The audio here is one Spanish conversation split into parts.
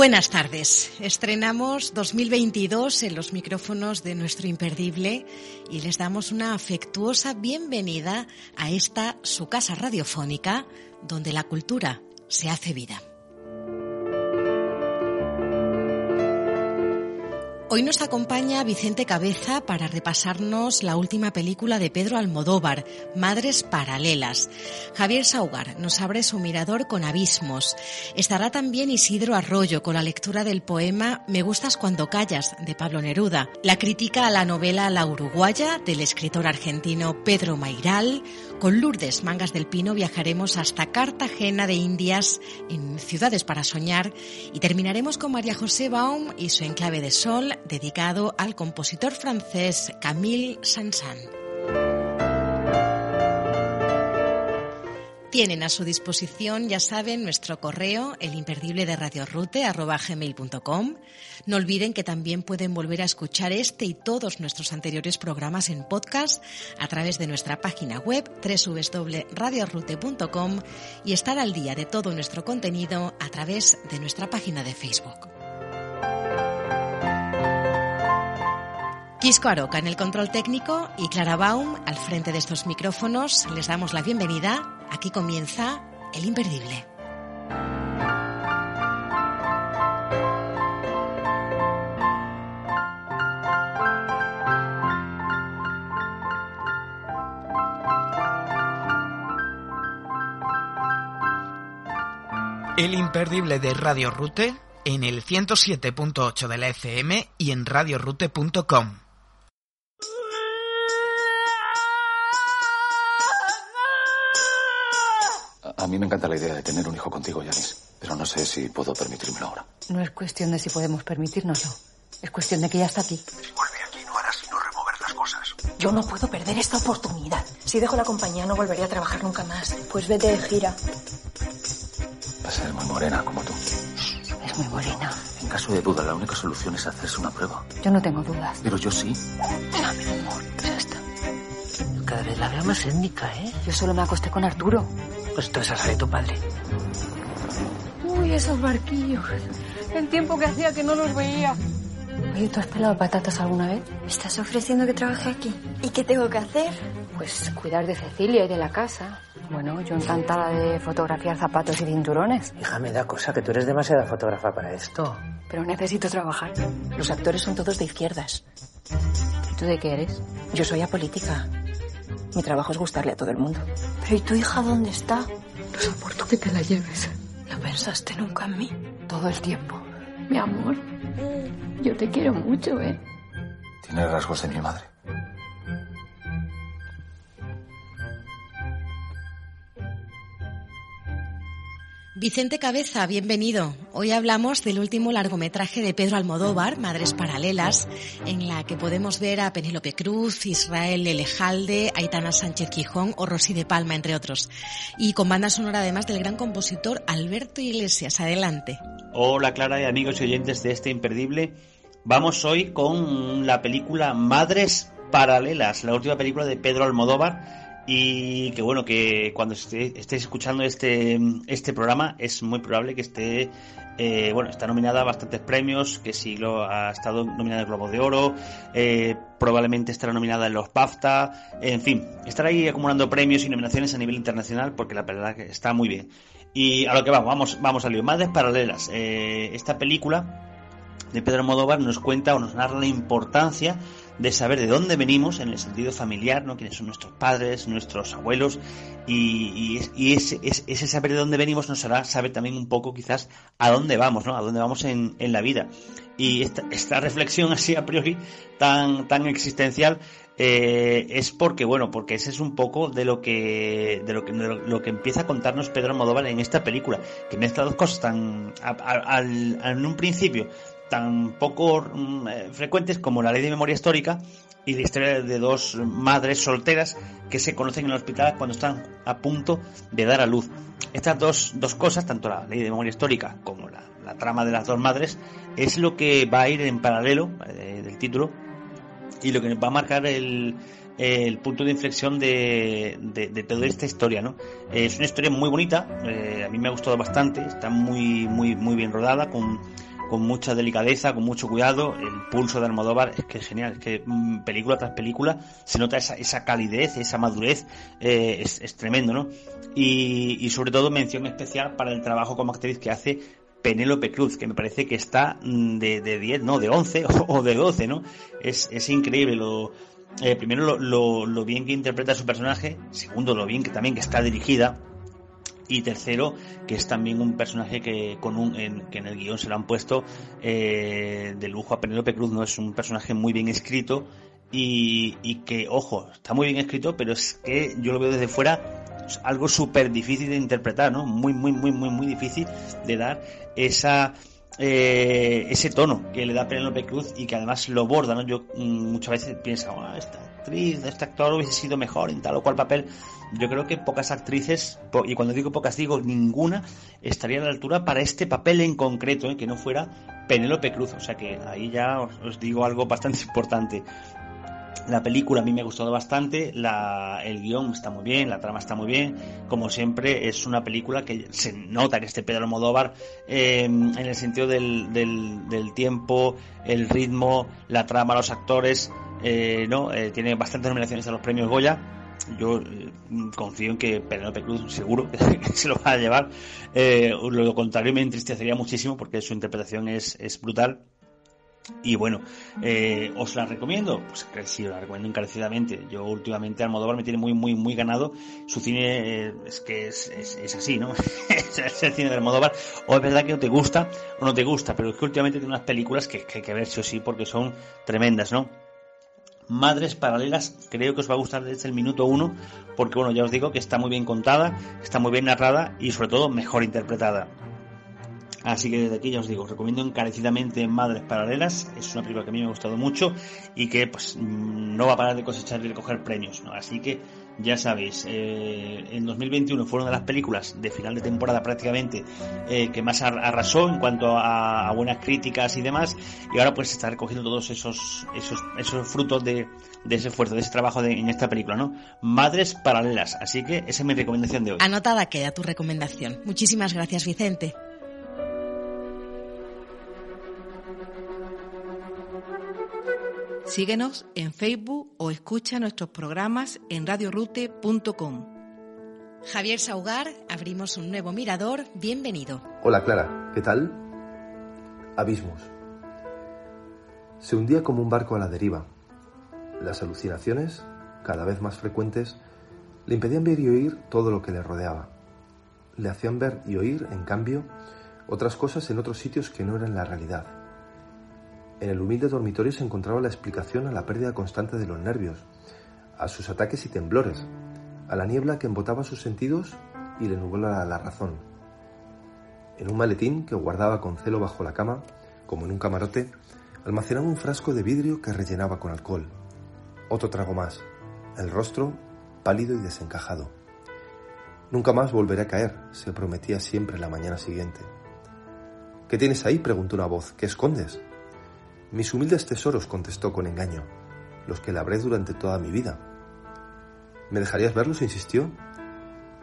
Buenas tardes. Estrenamos 2022 en los micrófonos de nuestro imperdible y les damos una afectuosa bienvenida a esta su casa radiofónica donde la cultura se hace vida. Hoy nos acompaña Vicente Cabeza para repasarnos la última película de Pedro Almodóvar, Madres Paralelas. Javier Saugar nos abre su mirador con abismos. Estará también Isidro Arroyo con la lectura del poema Me gustas cuando callas de Pablo Neruda, la crítica a la novela La Uruguaya del escritor argentino Pedro Mairal. Con Lourdes Mangas del Pino viajaremos hasta Cartagena de Indias en Ciudades para Soñar y terminaremos con María José Baum y su enclave de sol dedicado al compositor francés Camille Saint-Saëns. Tienen a su disposición, ya saben, nuestro correo, el imperdible de radiorute, gmail.com. No olviden que también pueden volver a escuchar este y todos nuestros anteriores programas en podcast a través de nuestra página web, www.radiorute.com y estar al día de todo nuestro contenido a través de nuestra página de Facebook. Quisco Aroca en el control técnico y Clara Baum al frente de estos micrófonos. Les damos la bienvenida. Aquí comienza El Imperdible. El Imperdible de Radio Rute en el 107.8 de la FM y en radiorute.com. mí me encanta la idea de tener un hijo contigo, Yanis, pero no sé si puedo permitírmelo ahora. No es cuestión de si podemos permitírnoslo. Es cuestión de que ya está aquí. Si vuelve aquí, no hará sino remover las cosas. Yo no puedo perder esta oportunidad. Si dejo la compañía, no volveré a trabajar nunca más. Pues vete de gira. Va a ser muy morena como tú. Es muy morena. En caso de duda, la única solución es hacerse una prueba. Yo no tengo dudas. Pero yo sí. Ah, mi amor, ya está. Cada vez la veo más étnica, ¿eh? Yo solo me acosté con Arturo. Pues tú esa de tu padre. Uy, esos barquillos. El tiempo que hacía que no los veía. Oye, ¿tú has pelado patatas alguna vez? ¿Me estás ofreciendo que trabaje aquí? ¿Y qué tengo que hacer? Pues cuidar de Cecilia y de la casa. Bueno, yo encantada de fotografiar zapatos y cinturones. Hija, me da cosa que tú eres demasiada fotógrafa para esto. Pero necesito trabajar. Los actores son todos de izquierdas. ¿Y tú de qué eres? Yo soy apolítica. Mi trabajo es gustarle a todo el mundo. ¿Pero y tu hija dónde está? No soporto que te la lleves. ¿No pensaste nunca en mí? Todo el tiempo. Mi amor, yo te quiero mucho, ¿eh? Tiene rasgos de mi madre. Vicente Cabeza, bienvenido. Hoy hablamos del último largometraje de Pedro Almodóvar, Madres Paralelas, en la que podemos ver a Penélope Cruz, Israel Elejalde, Aitana Sánchez Quijón o Rosy de Palma, entre otros. Y con banda sonora además del gran compositor Alberto Iglesias. Adelante. Hola Clara y amigos y oyentes de este imperdible. Vamos hoy con la película Madres Paralelas, la última película de Pedro Almodóvar y que bueno, que cuando esté, estéis escuchando este, este programa es muy probable que esté, eh, bueno, está nominada a bastantes premios, que sí lo ha estado nominada en Globo de Oro, eh, probablemente estará nominada en los BAFTA, en fin, estará ahí acumulando premios y nominaciones a nivel internacional porque la verdad que está muy bien. Y a lo que vamos, vamos, vamos al lío. Madres Paralelas, eh, esta película de Pedro Almodóvar nos cuenta o nos narra la importancia de saber de dónde venimos en el sentido familiar, ¿no? Quiénes son nuestros padres, nuestros abuelos y, y, ese, ese, saber de dónde venimos nos hará saber también un poco quizás a dónde vamos, ¿no? A dónde vamos en, en la vida. Y esta, esta reflexión así a priori tan, tan existencial eh, es porque, bueno, porque ese es un poco de lo que, de lo que, lo que empieza a contarnos Pedro Almodóvar en esta película, que mezcla dos cosas tan, al, en un principio, tan poco mm, eh, frecuentes como la ley de memoria histórica y la historia de dos madres solteras que se conocen en el hospital cuando están a punto de dar a luz. Estas dos, dos cosas, tanto la ley de memoria histórica como la, trama de las dos madres, es lo que va a ir en paralelo eh, del título y lo que va a marcar el, el punto de inflexión de, de, toda esta historia, ¿no? Es una historia muy bonita, eh, a mí me ha gustado bastante, está muy, muy, muy bien rodada, con, con mucha delicadeza, con mucho cuidado, el pulso de Almodóvar es que genial, es que mm, película tras película se nota esa, esa calidez, esa madurez, eh, es, es, tremendo, ¿no? Y, y sobre todo mención especial para el trabajo como actriz que hace Penélope Cruz, que me parece que está mm, de, de 10, no, de 11 o de 12, ¿no? Es, es increíble lo, eh, primero lo, lo, bien que interpreta su personaje, segundo lo bien que también que está dirigida y tercero que es también un personaje que con un en, que en el guion se lo han puesto eh, de lujo a Penélope Cruz, no es un personaje muy bien escrito y, y que ojo está muy bien escrito, pero es que yo lo veo desde fuera algo súper difícil de interpretar, ¿no? Muy, muy, muy, muy, muy difícil de dar esa eh, ese tono que le da Penélope Cruz y que además lo borda, ¿no? Yo mm, muchas veces pienso, ah, esta actriz, este actor hubiese sido mejor en tal o cual papel. Yo creo que pocas actrices, y cuando digo pocas digo ninguna, estaría a la altura para este papel en concreto, ¿eh? que no fuera Penélope Cruz. O sea que ahí ya os digo algo bastante importante. La película a mí me ha gustado bastante, la, el guion está muy bien, la trama está muy bien. Como siempre, es una película que se nota que este Pedro Almodóvar, eh, en el sentido del, del, tiempo, el ritmo, la trama, los actores, eh, ¿no? Eh, tiene bastantes nominaciones a los premios Goya. Yo confío en que Penélope Cruz seguro que se lo va a llevar. lo contrario me entristecería muchísimo porque su interpretación es, es brutal y bueno, eh, ¿os la recomiendo? Pues sí, la recomiendo encarecidamente. Yo últimamente Almodóvar me tiene muy, muy, muy ganado. Su cine eh, es que es, es, así, ¿no? es el cine de Almodóvar. O es verdad que no te gusta o no te gusta, pero es que últimamente tiene unas películas que, que hay que ver sí o sí porque son tremendas, ¿no? Madres Paralelas, creo que os va a gustar desde el minuto uno, porque bueno, ya os digo que está muy bien contada, está muy bien narrada y sobre todo mejor interpretada. Así que desde aquí ya os digo, os recomiendo encarecidamente Madres Paralelas. Es una película que a mí me ha gustado mucho y que pues no va a parar de cosechar y de coger premios. ¿no? Así que ya sabéis, eh, en 2021 fue una de las películas de final de temporada prácticamente eh, que más arrasó en cuanto a, buenas críticas y demás. Y ahora pues está recogiendo todos esos, esos, esos frutos de, de ese esfuerzo, de ese trabajo de, en esta película, ¿no? Madres Paralelas. Así que esa es mi recomendación de hoy. Anotada queda tu recomendación. Muchísimas gracias, Vicente. Síguenos en Facebook o escucha nuestros programas en radiorute.com. Javier Saugar, abrimos un nuevo mirador. Bienvenido. Hola Clara, ¿qué tal? Abismos. Se hundía como un barco a la deriva. Las alucinaciones, cada vez más frecuentes, le impedían ver y oír todo lo que le rodeaba. Le hacían ver y oír, en cambio, otras cosas en otros sitios que no eran la realidad en el humilde dormitorio se encontraba la explicación a la pérdida constante de los nervios, a sus ataques y temblores, a la niebla que embotaba sus sentidos y le nubla la razón. En un maletín que guardaba con celo bajo la cama, como en un camarote, almacenaba un frasco de vidrio que rellenaba con alcohol. Otro trago más, el rostro pálido y desencajado. Nunca más volveré a caer, se prometía siempre la mañana siguiente. ¿Qué tienes ahí? preguntó una voz. ¿Qué escondes? Mis humildes tesoros, contestó con engaño, los que labré durante toda mi vida. ¿Me dejarías verlos? insistió.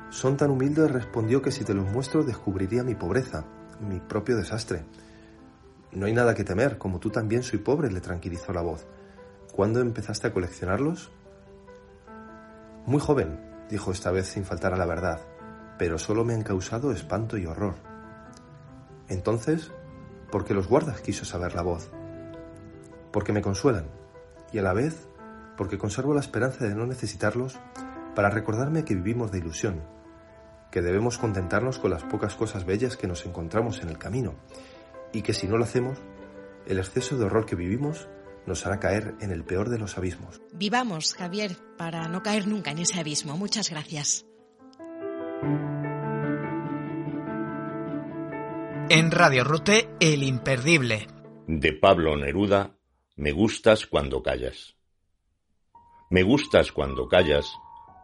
Son tan humildes, respondió, que si te los muestro descubriría mi pobreza, mi propio desastre. No hay nada que temer, como tú también soy pobre, le tranquilizó la voz. ¿Cuándo empezaste a coleccionarlos? Muy joven, dijo esta vez sin faltar a la verdad, pero solo me han causado espanto y horror. Entonces, ¿por qué los guardas? quiso saber la voz porque me consuelan. y a la vez porque conservo la esperanza de no necesitarlos para recordarme que vivimos de ilusión, que debemos contentarnos con las pocas cosas bellas que nos encontramos en el camino y que si no lo hacemos, el exceso de horror que vivimos nos hará caer en el peor de los abismos. Vivamos, Javier, para no caer nunca en ese abismo. Muchas gracias. En Radio Rute, El Imperdible. De Pablo Neruda, Me gustas cuando callas. Me gustas cuando callas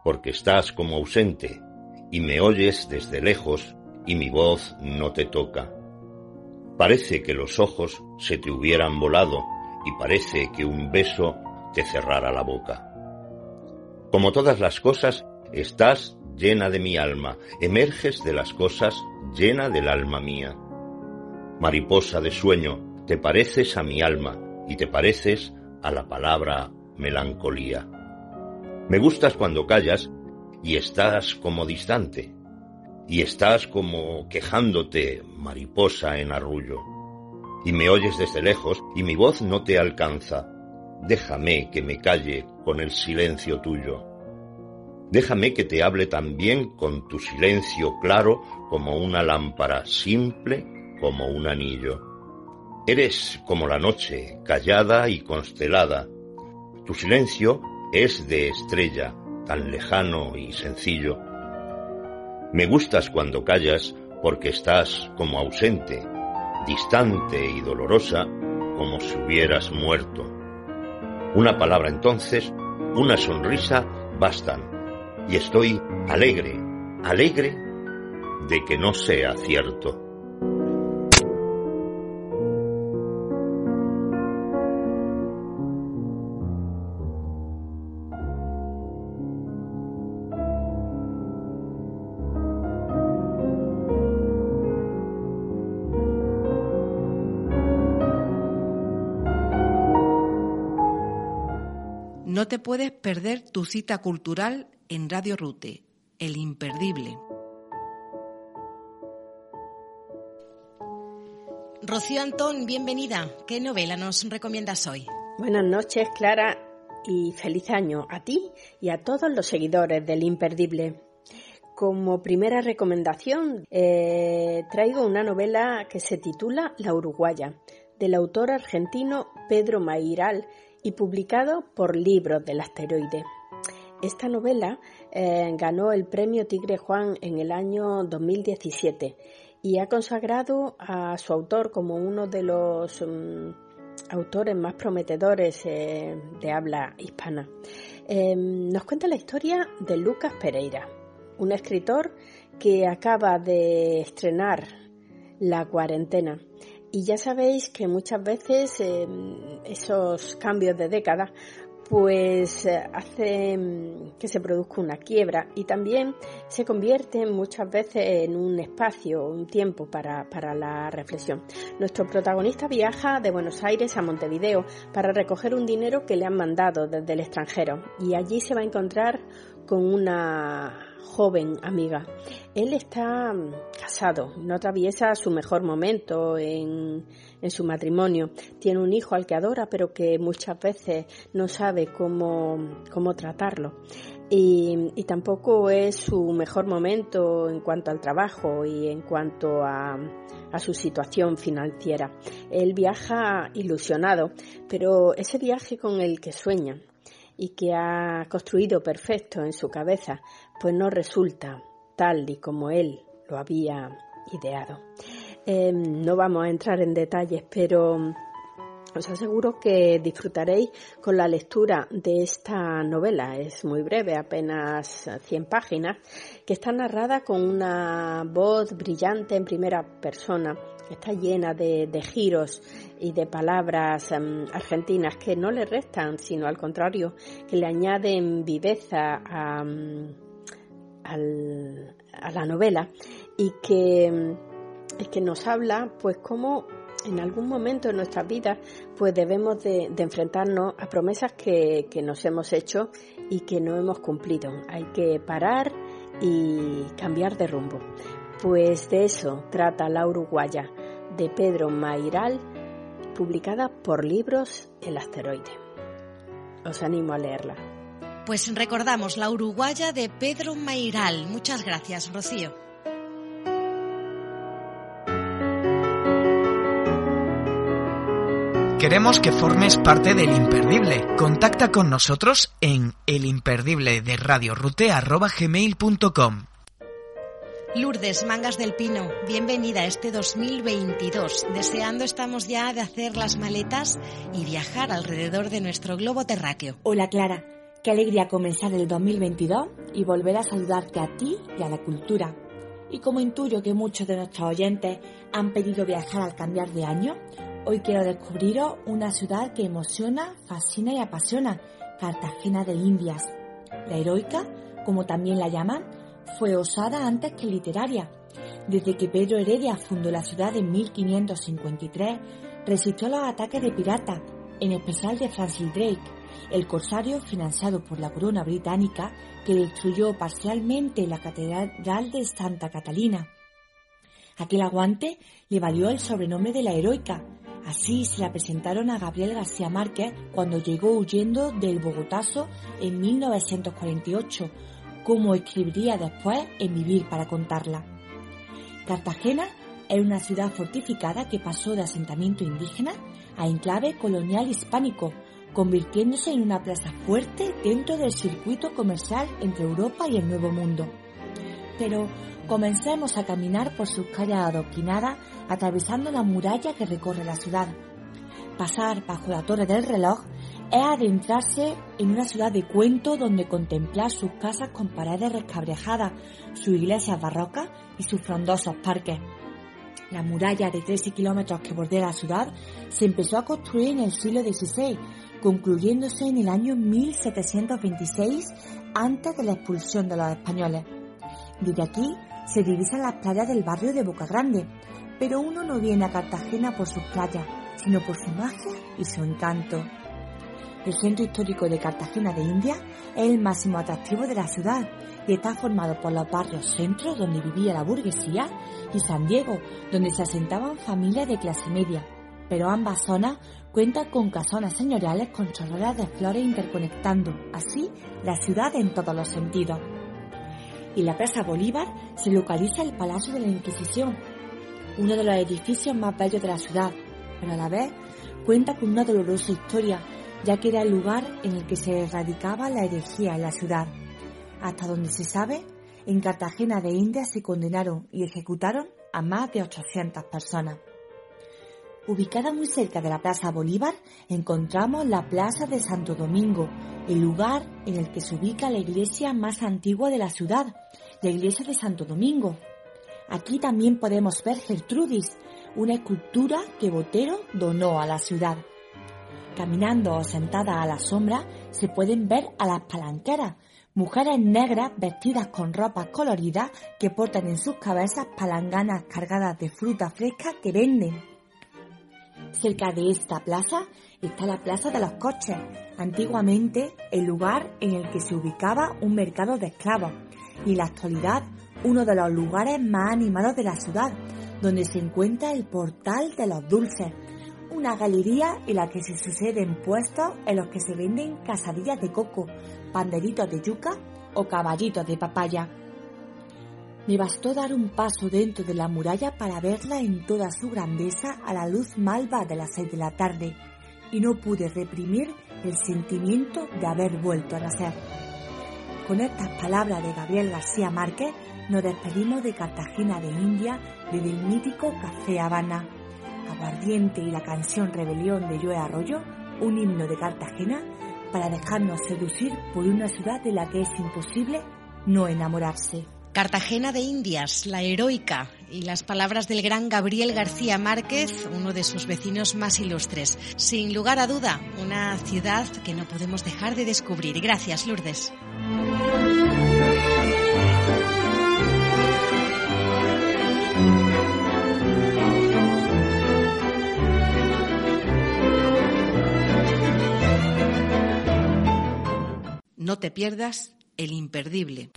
porque estás como ausente y me oyes desde lejos y mi voz no te toca. Parece que los ojos se te hubieran volado y parece que un beso te cerrara la boca. Como todas las cosas, estás llena de mi alma, emerges de las cosas llena del alma mía. Mariposa de sueño, te pareces a mi alma y te pareces a la palabra melancolía. Me gustas cuando callas y estás como distante, y estás como quejándote, mariposa en arrullo, y me oyes desde lejos y mi voz no te alcanza. Déjame que me calle con el silencio tuyo. Déjame que te hable también con tu silencio claro como una lámpara, simple como un anillo. Eres como la noche, callada y constelada. Tu silencio es de estrella, tan lejano y sencillo. Me gustas cuando callas porque estás como ausente, distante y dolorosa como si hubieras muerto. Una palabra entonces, una sonrisa bastan y estoy alegre, alegre de que no sea cierto. No te puedes perder tu cita cultural en Radio Rute, El Imperdible. Rocío Antón, bienvenida. ¿Qué novela nos recomiendas hoy? Buenas noches, Clara, y feliz año a ti y a todos los seguidores del Imperdible. Como primera recomendación, eh, traigo una novela que se titula La Uruguaya, del autor argentino Pedro Mairal y publicado por Libros del Asteroide. Esta novela eh, ganó el premio Tigre Juan en el año 2017 y ha consagrado a su autor como uno de los mm, autores más prometedores eh, de habla hispana. Em, nos cuenta la historia de Lucas Pereira, un escritor que acaba de estrenar La cuarentena y ya sabéis que muchas veces em, esos cambios de década pues eh, hace que se produzca una quiebra y también se convierte muchas veces en un espacio, un tiempo para, para, la reflexión. Nuestro protagonista viaja de Buenos Aires a Montevideo para recoger un dinero que le han mandado desde el extranjero y allí se va a encontrar con una joven amiga. Él está mm, casado, no atraviesa su mejor momento en, su matrimonio. Tiene un hijo al que adora, pero que muchas veces no sabe cómo, cómo tratarlo. Y, tampoco es su mejor momento en cuanto al trabajo y en cuanto a, a su situación financiera. Él viaja ilusionado, pero ese viaje con el que sueña, y que ha construido perfecto en su cabeza, pues no resulta tal y como él lo había ideado. Em, no vamos a entrar en detalles, pero os aseguro que disfrutaréis con la lectura de esta novela. Es muy breve, apenas 100 páginas, que está narrada con una voz brillante en primera persona está llena de, giros y de palabras em, argentinas que no le restan, sino al contrario, que le añaden viveza a, em, la novela y que, em, que nos habla pues cómo en algún momento de nuestras vidas pues debemos de, enfrentarnos a promesas que, nos hemos hecho y que no hemos cumplido. Hay que parar y cambiar de rumbo. Pues de eso trata La Uruguaya de Pedro Mairal, publicada por Libros El Asteroide. os animo a leerla. Pues recordamos la uruguaya de Pedro Mairal. Muchas gracias, Rocío. Queremos que formes parte del imperdible. Contacta con nosotros en elimperdible de. Lourdes Mangas del Pino, bienvenida a este 2022. Deseando estamos ya de hacer las maletas y viajar alrededor de nuestro globo terráqueo. Hola Clara, qué alegría comenzar el 2022 y volver a saludarte a ti y a la cultura. Y como intuyo que muchos de nuestros oyentes han pedido viajar al cambiar de año, Hoy quiero descubriros una ciudad que emociona, fascina y apasiona, Cartagena de Indias. La heroica, como también la llaman, fue osada antes que literaria. Desde que Pedro Heredia fundó la ciudad en 1553, resistió los ataques de piratas, en especial de Francis Drake, el corsario financiado por la corona británica que destruyó parcialmente la catedral de Santa Catalina. Aquel aguante le valió el sobrenombre de la heroica, Así se la presentaron a Gabriel García Márquez cuando llegó huyendo del Bogotazo en 1948, como escribiría después en Vivir para contarla. Cartagena es una ciudad fortificada que pasó de asentamiento indígena a enclave colonial hispánico, convirtiéndose en una plaza fuerte dentro del circuito comercial entre Europa y el Nuevo Mundo. Pero comencemos a caminar por sus calles adoquinadas atravesando la muralla que recorre la ciudad. Pasar bajo la torre del reloj es adentrarse en una ciudad de cuento donde contemplar sus casas con paredes rescabrejadas, sus iglesias barrocas y sus frondosos parques. La muralla de 13 kilómetros que bordea la ciudad se empezó a construir en el siglo XVI, concluyéndose en el año 1726 antes de la expulsión de los españoles. Desde aquí se divisan las playas del barrio de Boca Grande, pero uno no viene a Cartagena por sus playas, sino por su magia y su encanto. El centro histórico de Cartagena de India es el máximo atractivo de la ciudad y está formado por los barrios centros donde vivía la burguesía y San Diego, donde se asentaban familias de clase media. Pero ambas zonas cuentan con casonas señoriales con chorreras de flores interconectando así la ciudad en todos los sentidos. En la Plaza Bolívar se localiza el Palacio de la Inquisición, uno de los edificios más bellos de la ciudad, pero a la vez cuenta con una dolorosa historia, ya que era el lugar en el que se erradicaba la herejía en la ciudad. Hasta donde se sabe, en Cartagena de India se condenaron y ejecutaron a más de 800 personas. Ubicada muy cerca de la Plaza Bolívar, encontramos la Plaza de Santo Domingo, el lugar en el que se ubica la iglesia más antigua de la ciudad, la iglesia de Santo Domingo, Aquí también podemos ver Gertrudis, una escultura que Botero donó a la ciudad. Caminando o sentada a la sombra se pueden ver a las palanqueras, mujeres negras vestidas con ropas coloridas que portan en sus cabezas palanganas cargadas de fruta fresca que venden. Cerca de esta plaza está la Plaza de los Coches, antiguamente el lugar en el que se ubicaba un mercado de esclavos y en la actualidad uno de los lugares más animados de la ciudad, donde se encuentra el Portal de los Dulces, una galería en la que se suceden puestos en los que se venden casadillas de coco, panderitos de yuca o caballitos de papaya. Me bastó dar un paso dentro de la muralla para verla en toda su grandeza a la luz malva de las seis de la tarde y no pude reprimir el sentimiento de haber vuelto a nacer. Con estas palabras de Gabriel García Márquez nos despedimos de Cartagena de India desde el mítico Café Habana. Aguardiente y la canción Rebelión de Joe Arroyo, un himno de Cartagena, para dejarnos seducir por una ciudad de la que es imposible no enamorarse. Cartagena de Indias, la heroica, y las palabras del gran Gabriel García Márquez, uno de sus vecinos más ilustres. Sin lugar a duda, una ciudad que no podemos dejar de descubrir. Gracias, Lourdes. No te pierdas el imperdible.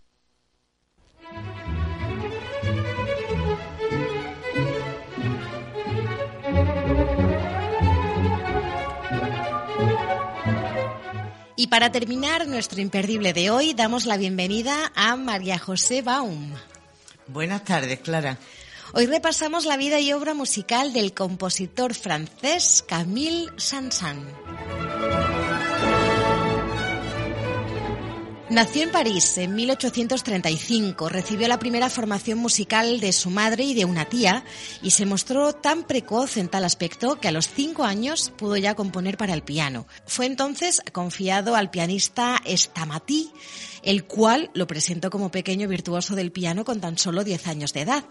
Y para terminar nuestro imperdible de hoy, damos la bienvenida a María José Baum. Buenas tardes, Clara. Hoy repasamos la vida y obra musical del compositor francés Camille Saint-Saëns. Nació en París en 1835, recibió la primera formación musical de su madre y de una tía y se mostró tan precoz en tal aspecto que a los cinco años pudo ya componer para el piano. Fue entonces confiado al pianista Stamatí, el cual lo presentó como pequeño virtuoso del piano con tan solo diez años de edad.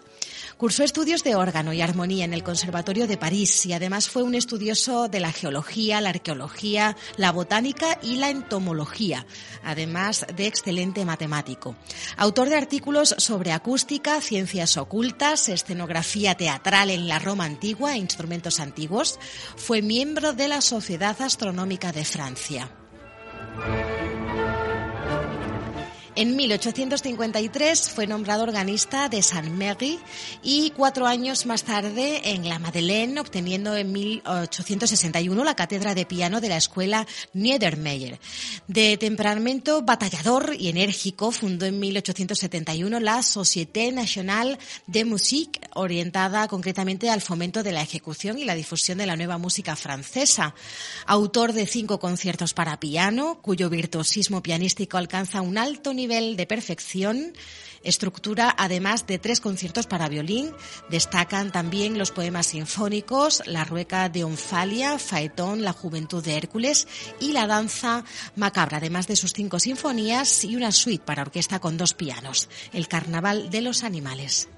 Cursó estudios de órgano y armonía en el Conservatorio de París y además fue un estudioso de la geología, la arqueología, la botánica y la entomología, además de excelente matemático. Autor de artículos sobre acústica, ciencias ocultas, escenografía teatral en la Roma antigua e instrumentos antiguos, fue miembro de la Sociedad Astronómica de Francia. En 1853 fue nombrado organista de Saint-Méry y cuatro años más tarde en la Madeleine, obteniendo en 1861 la cátedra de piano de la escuela Niedermeyer. De temperamento batallador y enérgico, fundó en 1871 la Société Nationale de Musique, orientada concretamente al fomento de la ejecución y la difusión de la nueva música francesa. Autor de cinco conciertos para piano, cuyo virtuosismo pianístico alcanza un alto nivel de perfección, estructura además de tres conciertos para violín. Destacan también los poemas sinfónicos, La Rueca de Onfalia, Faetón, La Juventud de Hércules y La Danza Macabra, además de sus cinco sinfonías y una suite para orquesta con dos pianos, El Carnaval de los Animales.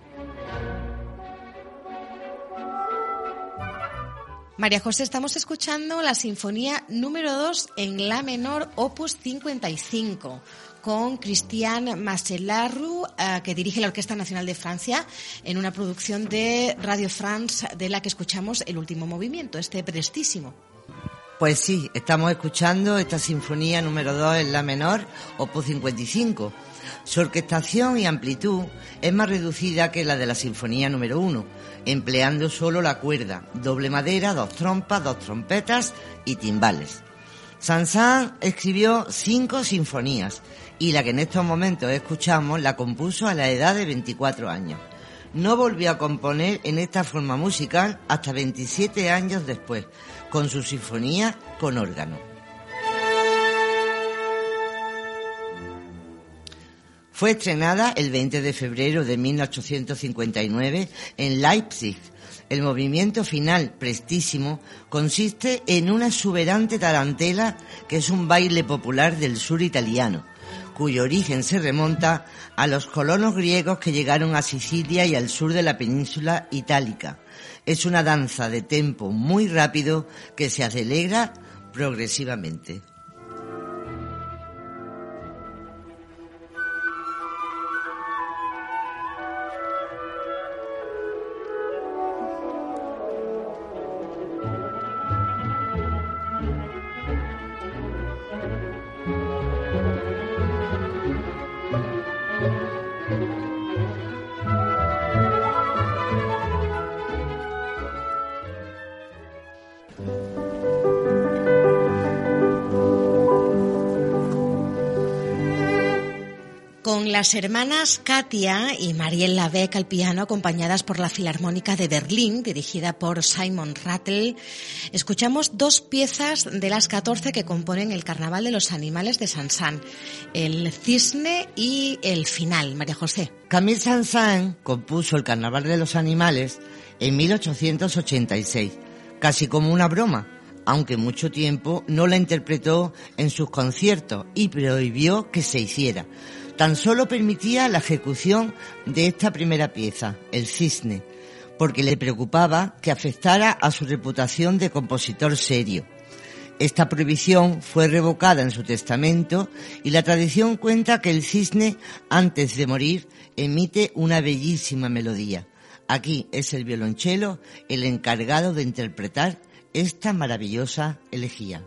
María José, estamos escuchando la sinfonía número 2 en La menor, opus 55 con Christian Masselarru, eh, que dirige la Orquesta Nacional de Francia, en una producción de Radio France de la que escuchamos el último movimiento, este prestísimo. Pues sí, estamos escuchando esta sinfonía número 2 en la menor, opus 55. Su orquestación y amplitud es más reducida que la de la sinfonía número 1, empleando solo la cuerda, doble madera, dos trompas, dos trompetas y timbales. Sansan escribió cinco sinfonías y la que en estos momentos escuchamos la compuso a la edad de 24 años. No volvió a componer en esta forma musical hasta 27 años después, con su sinfonía con órgano. Fue estrenada el 20 de febrero de 1859 en Leipzig. El movimiento final, prestísimo, consiste en una exuberante tarantela que es un baile popular del sur italiano cuyo origen se remonta a los colonos griegos que llegaron a Sicilia y al sur de la península itálica. Es una danza de tempo muy rápido que se acelera progresivamente. Las hermanas Katia y Marielle Beck al piano, acompañadas por la Filarmónica de Berlín, dirigida por Simon Rattle, escuchamos dos piezas de las 14 que componen el Carnaval de los Animales de Sansan, el Cisne y el Final. María José. Camille Sansan compuso el Carnaval de los Animales en 1886, casi como una broma aunque mucho tiempo no la interpretó en sus conciertos y prohibió que se hiciera tan solo permitía la ejecución de esta primera pieza, El Cisne, porque le preocupaba que afectara a su reputación de compositor serio. Esta prohibición fue revocada en su testamento y la tradición cuenta que el cisne, antes de morir, emite una bellísima melodía. Aquí es el violonchelo el encargado de interpretar esta maravillosa elegía.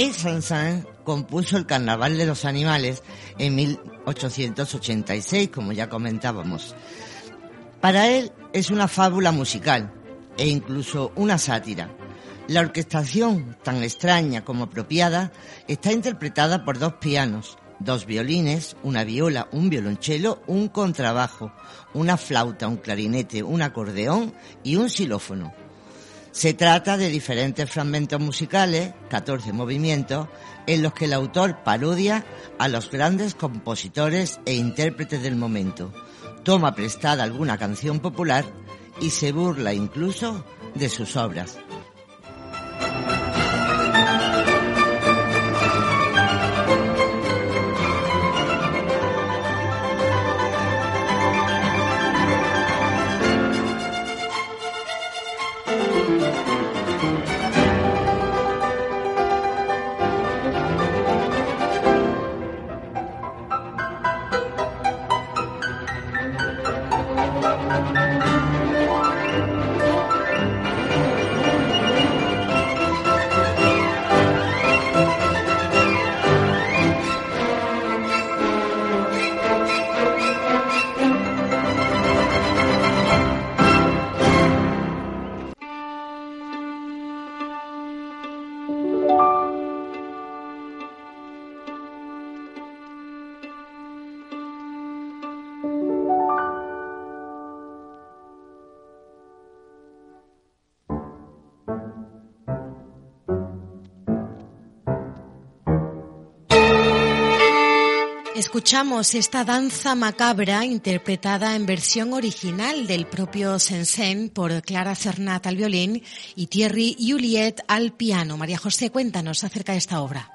Camille Saint-Saëns compuso el Carnaval de los Animales en 1886, como ya comentábamos. Para él es una fábula musical e incluso una sátira. La orquestación, tan extraña como apropiada, está interpretada por dos pianos, dos violines, una viola, un violonchelo, un contrabajo, una flauta, un clarinete, un acordeón y un xilófono. Se trata de diferentes fragmentos musicales, 14 movimientos, en los que el autor parodia a los grandes compositores e intérpretes del momento, toma prestada alguna canción popular y se burla incluso de sus obras. Escuchamos esta danza macabra interpretada en versión original del propio Sensen por Clara Cernat al violín y Thierry Juliet al piano. María José, cuéntanos acerca de esta obra.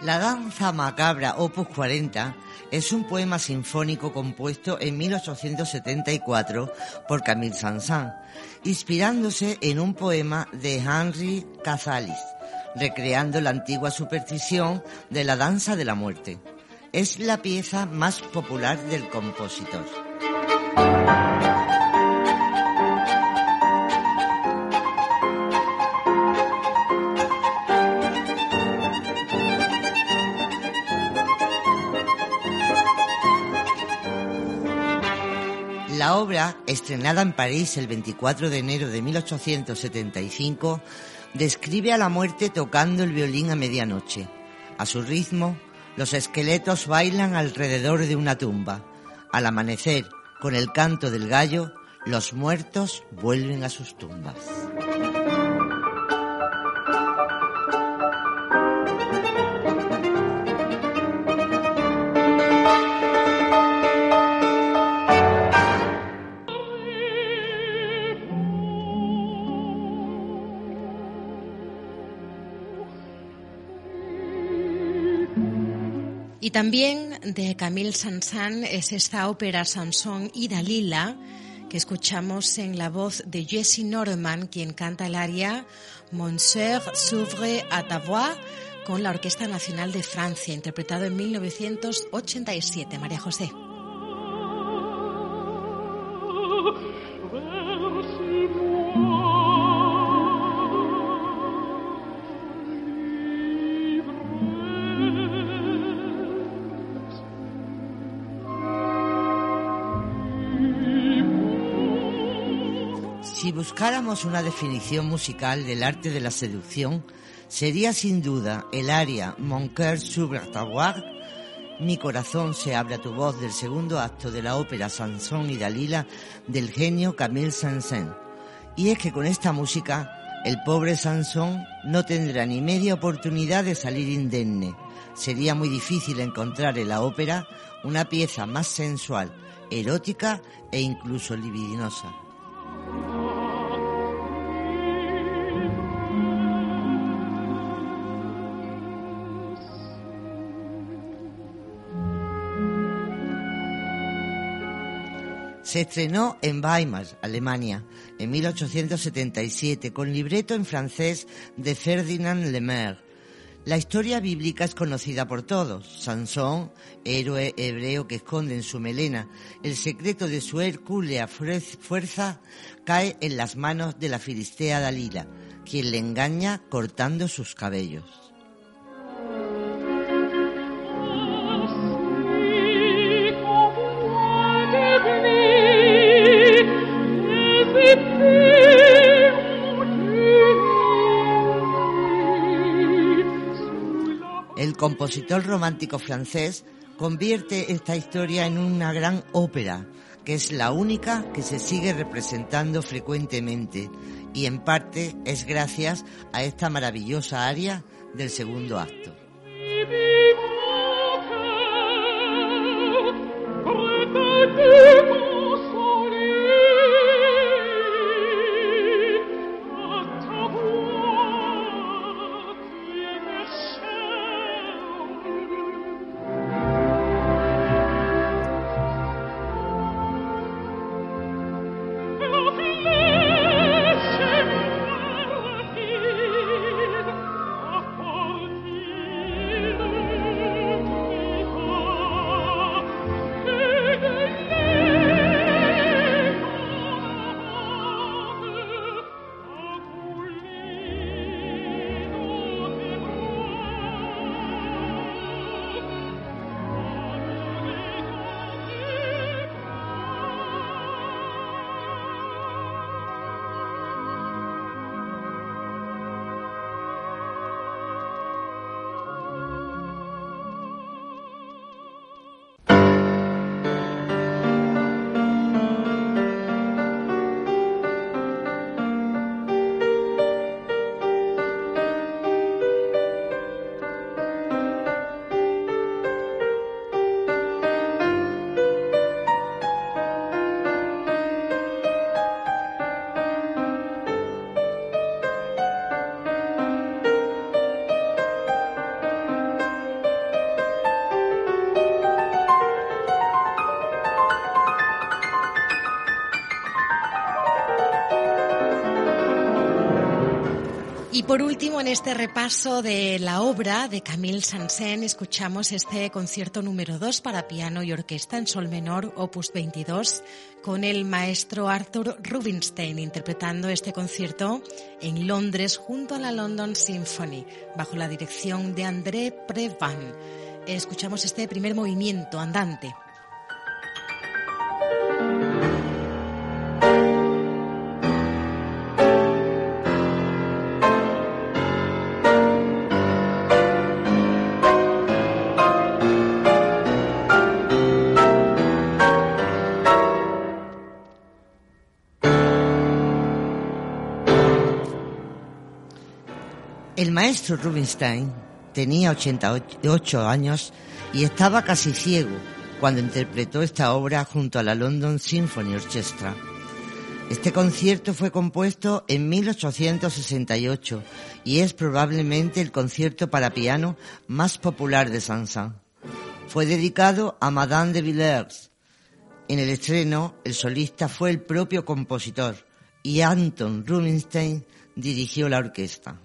La danza macabra Opus 40 es un poema sinfónico compuesto en 1874 por Camille Saint-Saëns, inspirándose en un poema de Henri Cazalis, recreando la antigua superstición de la danza de la muerte. Es la pieza más popular del compositor. Estrenada en París el 24 de enero de 1875, describe a la muerte tocando el violín a medianoche. A su ritmo, los esqueletos bailan alrededor de una tumba. Al amanecer, con el canto del gallo, los muertos vuelven a sus tumbas. Y también de Camille Saint-Saëns es esta ópera Sansón y Dalila que escuchamos en la voz de Jessie Norman, quien canta el aria Monsieur s'ouvre à ta voix con la Orquesta Nacional de Francia, interpretado en 1987. María José. Buscáramos una definición musical del arte de la seducción, sería sin duda el aria Mon cœur s'ouvre ta voix, Mi corazón se abre a tu voz del segundo acto de la ópera Sansón y Dalila del genio Camille Saint-Saëns. Y es que con esta música el pobre Sansón no tendrá ni media oportunidad de salir indemne. Sería muy difícil encontrar en la ópera una pieza más sensual, erótica e incluso libidinosa. Se estrenó en Weimar, Alemania, en 1877, con libreto en francés de Ferdinand Lemaire. La historia bíblica es conocida por todos. Sansón, héroe hebreo que esconde en su melena el secreto de su hercúlea fuerza, cae en las manos de la filistea Dalila, quien le engaña cortando sus cabellos. Compositor romántico francés convierte esta historia en una gran ópera, que es la única que se sigue representando frecuentemente y en parte es gracias a esta maravillosa aria del segundo acto. Por último, en este repaso de la obra de Camille Saint-Saëns, escuchamos este concierto número 2 para piano y orquesta en sol menor, opus 22, con el maestro Arthur Rubinstein interpretando este concierto en Londres junto a la London Symphony, bajo la dirección de André Previn. Escuchamos este primer movimiento andante. El maestro Rubinstein tenía 88 años y estaba casi ciego cuando interpretó esta obra junto a la London Symphony Orchestra. Este concierto fue compuesto en 1868 y es probablemente el concierto para piano más popular de Saint-Saëns. Fue dedicado a Madame de Villers. En el estreno, el solista fue el propio compositor y Anton Rubinstein dirigió la orquesta.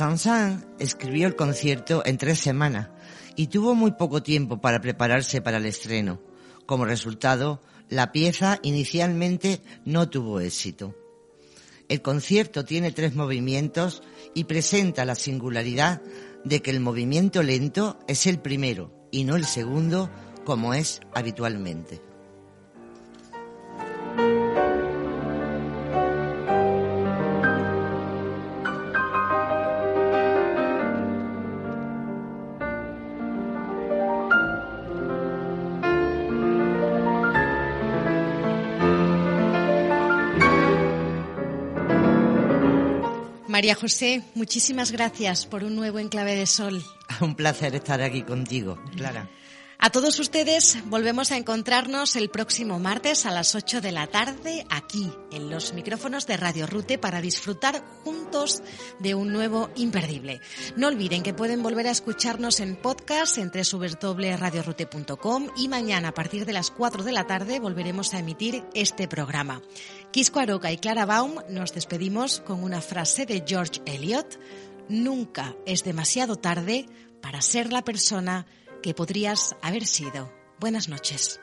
Saint-Saëns escribió el concierto en tres semanas y tuvo muy poco tiempo para prepararse para el estreno. Como resultado, la pieza inicialmente no tuvo éxito. El concierto tiene tres movimientos y presenta la singularidad de que el movimiento lento es el primero y no el segundo como es habitualmente. María José, muchísimas gracias por un nuevo enclave de sol. Un placer estar aquí contigo, Clara. A todos ustedes volvemos a encontrarnos el próximo martes a las 8 de la tarde aquí en los micrófonos de Radio Rute para disfrutar juntos de un nuevo imperdible. No olviden que pueden volver a escucharnos en podcast en www.radiorute.com y mañana a partir de las 4 de la tarde volveremos a emitir este programa. Quisco Aroca y Clara Baum nos despedimos con una frase de George Eliot. Nunca es demasiado tarde para ser la persona que podrías haber sido. Buenas noches.